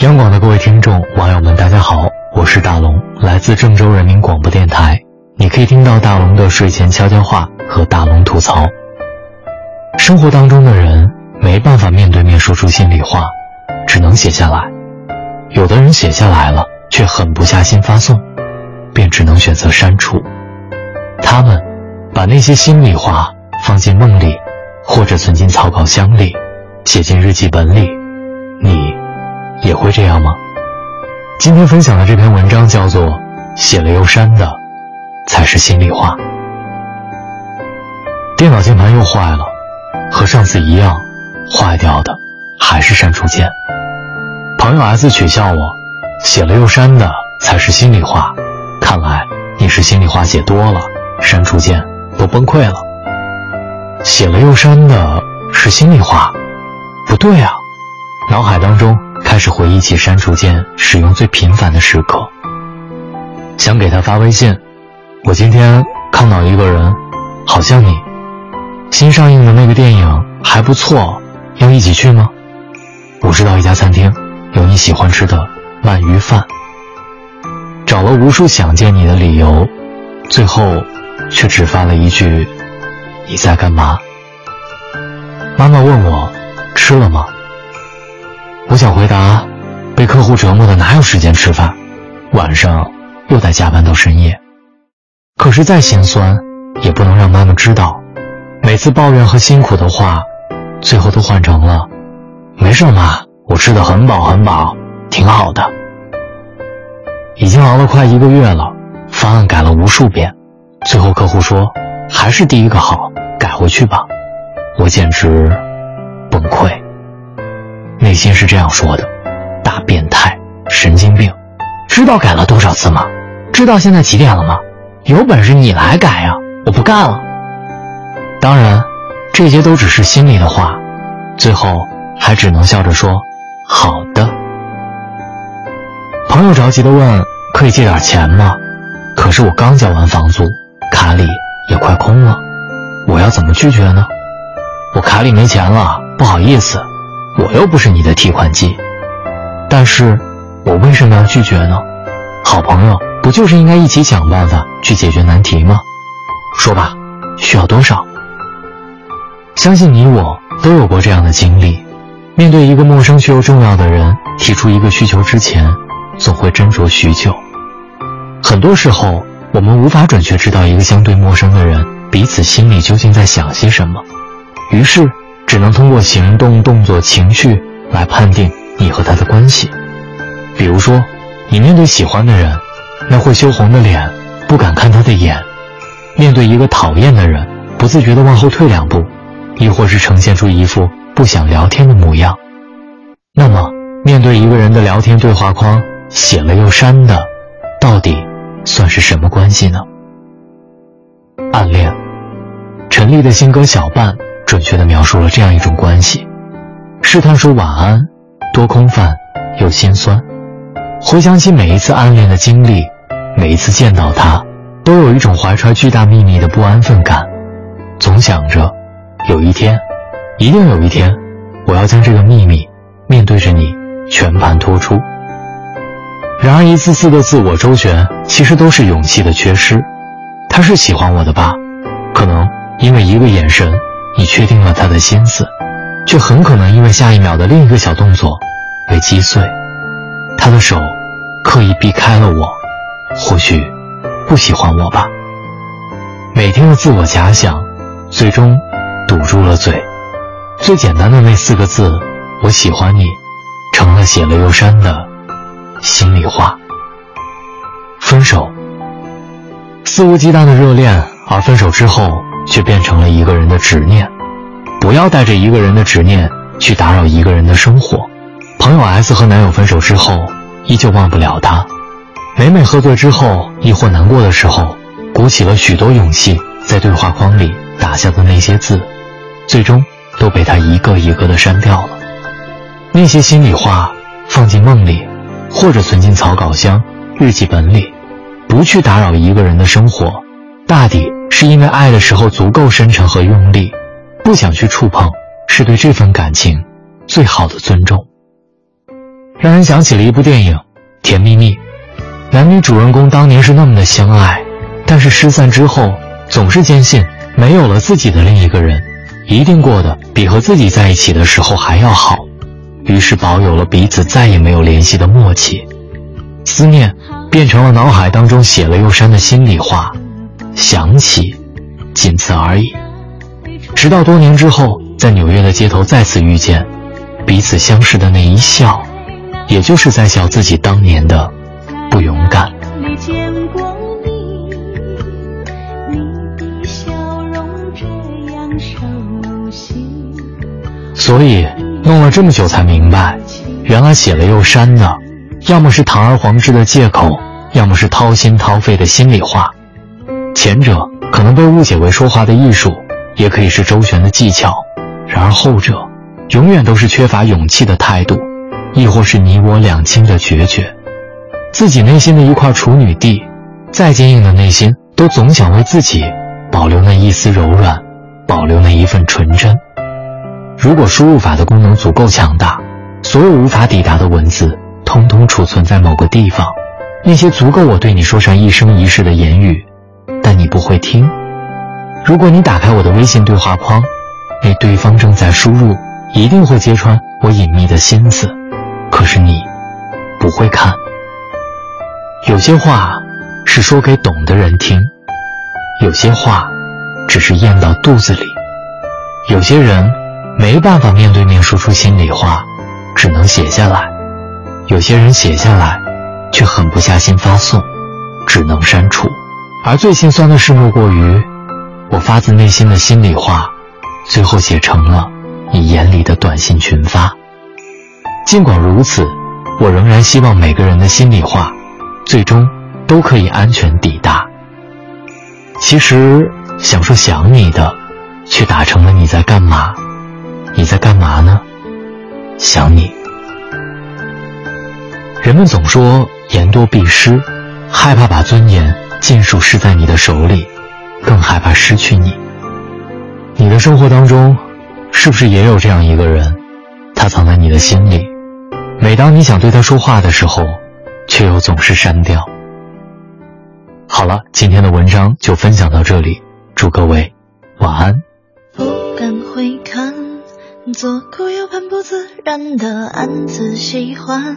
央广的各位听众、网友们，大家好，我是大龙，来自郑州人民广播电台。你可以听到大龙的睡前悄悄话和大龙吐槽。生活当中的人没办法面对面说出心里话，只能写下来。有的人写下来了，却狠不下心发送，便只能选择删除。他们把那些心里话放进梦里，或者存进草稿箱里，写进日记本里。也会这样吗？今天分享的这篇文章叫做《写了又删的才是心里话》。电脑键盘又坏了，和上次一样，坏掉的还是删除键。朋友 S 取笑我，写了又删的才是心里话。看来你是心里话写多了，删除键都崩溃了。写了又删的是心里话，不对啊！脑海当中开始回忆起删除键使用最频繁的时刻。想给他发微信，我今天看到一个人，好像你，新上映的那个电影还不错，要一起去吗？我知道一家餐厅。有你喜欢吃的鳗鱼饭，找了无数想见你的理由，最后却只发了一句：“你在干嘛？”妈妈问我吃了吗？我想回答：被客户折磨的哪有时间吃饭？晚上又得加班到深夜。可是再心酸，也不能让妈妈知道。每次抱怨和辛苦的话，最后都换成了：“没事，妈。”我吃的很饱很饱，挺好的。已经熬了快一个月了，方案改了无数遍，最后客户说还是第一个好，改回去吧。我简直，心是这样说的：大变态，神经病，知道改了多少次吗？知道现在几点了吗？有本事你来改呀！我不干了。当然，这些都只是心里的话，最后还只能笑着说。好的，朋友着急的问：“可以借点钱吗？”可是我刚交完房租，卡里也快空了，我要怎么拒绝呢？我卡里没钱了，不好意思，我又不是你的提款机。但是，我为什么要拒绝呢？好朋友不就是应该一起想办法去解决难题吗？说吧，需要多少？相信你我都有过这样的经历。面对一个陌生却又重要的人提出一个需求之前，总会斟酌许久。很多时候，我们无法准确知道一个相对陌生的人彼此心里究竟在想些什么，于是只能通过行动、动作、情绪来判定你和他的关系。比如说，你面对喜欢的人，那会羞红的脸，不敢看他的眼；面对一个讨厌的人，不自觉地往后退两步，亦或是呈现出一副。不想聊天的模样，那么面对一个人的聊天对话框写了又删的，到底算是什么关系呢？暗恋，陈丽的新歌《小半》准确地描述了这样一种关系：试探说晚安，多空泛又心酸。回想起每一次暗恋的经历，每一次见到他，都有一种怀揣巨大秘密的不安分感，总想着有一天。一定有一天，我要将这个秘密面对着你全盘托出。然而，一次次的自我周旋，其实都是勇气的缺失。他是喜欢我的吧？可能因为一个眼神，你确定了他的心思，却很可能因为下一秒的另一个小动作被击碎。他的手刻意避开了我，或许不喜欢我吧。每天的自我假想，最终堵住了嘴。最简单的那四个字“我喜欢你”，成了写了又删的心里话。分手，肆无忌惮的热恋，而分手之后却变成了一个人的执念。不要带着一个人的执念去打扰一个人的生活。朋友 S 和男友分手之后，依旧忘不了他。每每喝醉之后，亦或难过的时候，鼓起了许多勇气，在对话框里打下的那些字，最终。都被他一个一个的删掉了。那些心里话放进梦里，或者存进草稿箱、日记本里，不去打扰一个人的生活，大抵是因为爱的时候足够深沉和用力，不想去触碰，是对这份感情最好的尊重。让人想起了一部电影《甜蜜蜜》，男女主人公当年是那么的相爱，但是失散之后，总是坚信没有了自己的另一个人，一定过得比和自己在一起的时候还要好，于是保有了彼此再也没有联系的默契，思念变成了脑海当中写了又删的心里话，想起，仅此而已。直到多年之后，在纽约的街头再次遇见，彼此相视的那一笑，也就是在笑自己当年的不勇敢。所以弄了这么久才明白，原来写了又删的，要么是堂而皇之的借口，要么是掏心掏肺的心里话。前者可能被误解为说话的艺术。也可以是周旋的技巧，然而后者，永远都是缺乏勇气的态度，亦或是你我两清的决绝。自己内心的一块处女地，再坚硬的内心，都总想为自己保留那一丝柔软，保留那一份纯真。如果输入法的功能足够强大，所有无法抵达的文字，通通储存在某个地方，那些足够我对你说上一生一世的言语，但你不会听。如果你打开我的微信对话框，那对方正在输入，一定会揭穿我隐秘的心思。可是你不会看。有些话是说给懂的人听，有些话只是咽到肚子里，有些人没办法面对面说出心里话，只能写下来；有些人写下来，却狠不下心发送，只能删除。而最心酸的事莫过于。我发自内心的心里话，最后写成了你眼里的短信群发。尽管如此，我仍然希望每个人的心里话，最终都可以安全抵达。其实想说想你的，却打成了你在干嘛？你在干嘛呢？想你。人们总说言多必失，害怕把尊严尽数失在你的手里。更害怕失去你。你的生活当中，是不是也有这样一个人？他藏在你的心里，每当你想对他说话的时候，却又总是删掉。好了，今天的文章就分享到这里，祝各位晚安。不敢回看，左顾右盼不自然的暗自喜欢，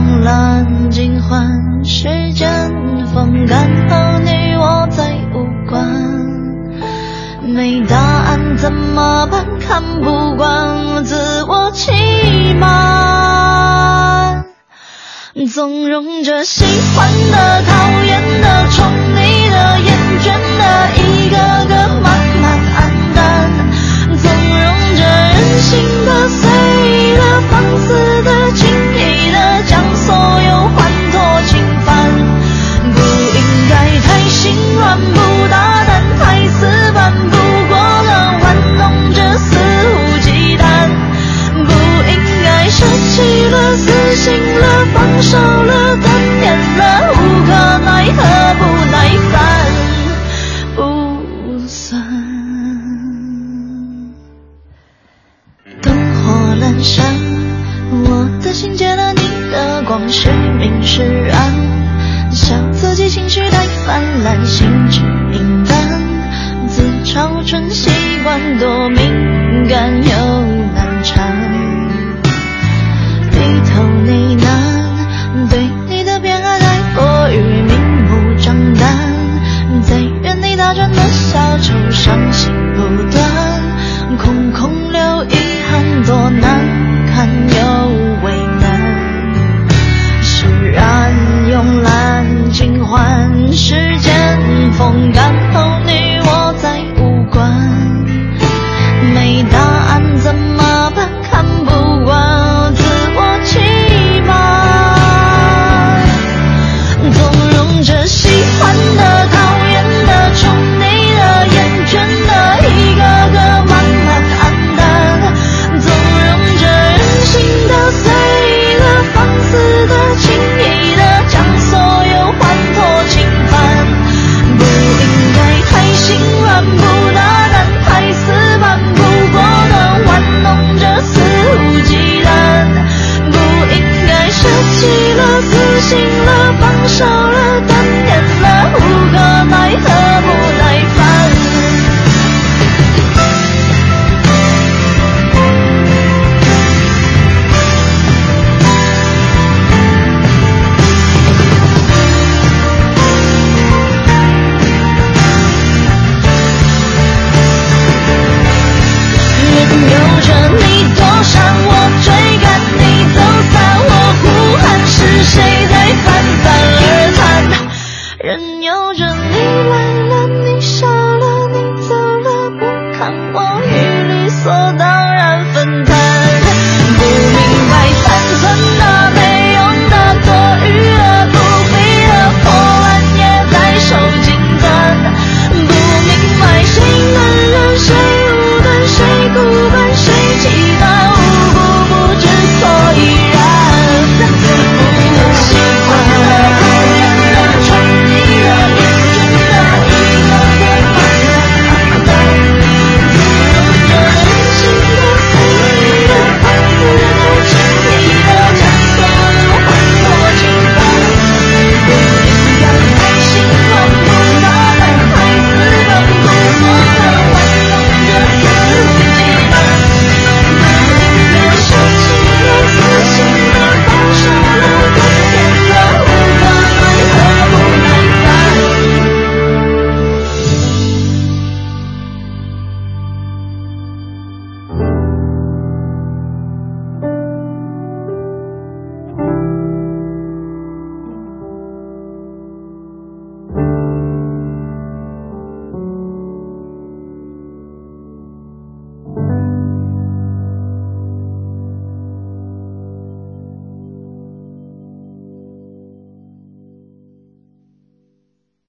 慵懒，尽欢时间风干后，你我再无关。没答案怎么办？看不惯自我欺瞒，纵容着喜欢的、讨厌的、宠你的、厌倦的，一个个春习惯多敏感又难缠低头呢喃对你的偏爱太过于明目张胆在原地打转的小丑伤心不断空空留遗憾多难堪又为难释然慵懒尽欢时间风干后